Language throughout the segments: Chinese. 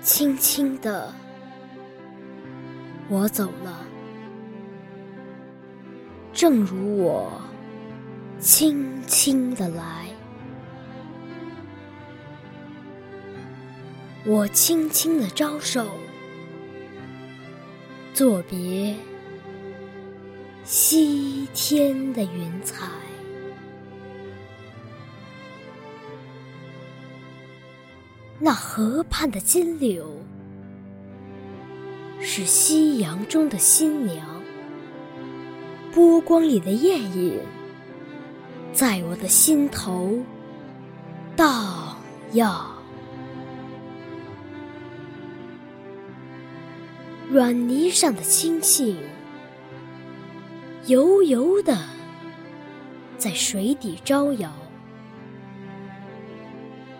轻轻的，我走了，正如我轻轻的来。我轻轻的招手，作别西天的云彩。那河畔的金柳，是夕阳中的新娘。波光里的艳影，在我的心头荡漾。软泥上的青荇，油油的在水底招摇。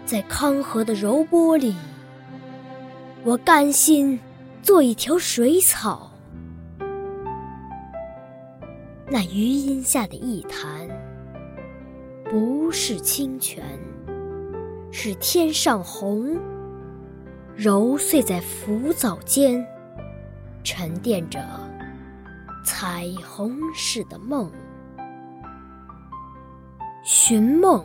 在康河的柔波里，我甘心做一条水草。那余荫下的一潭，不是清泉，是天上虹，揉碎在浮藻间，沉淀着彩虹似的梦，寻梦。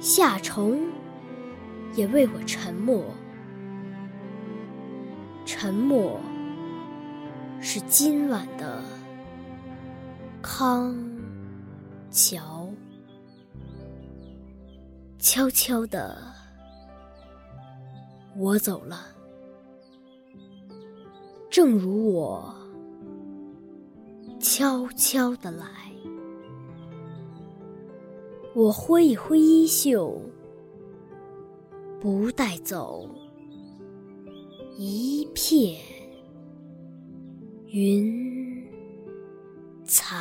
夏虫也为我沉默，沉默是今晚的康桥。悄悄的，我走了，正如我悄悄的来。我挥一挥衣袖，不带走一片云彩。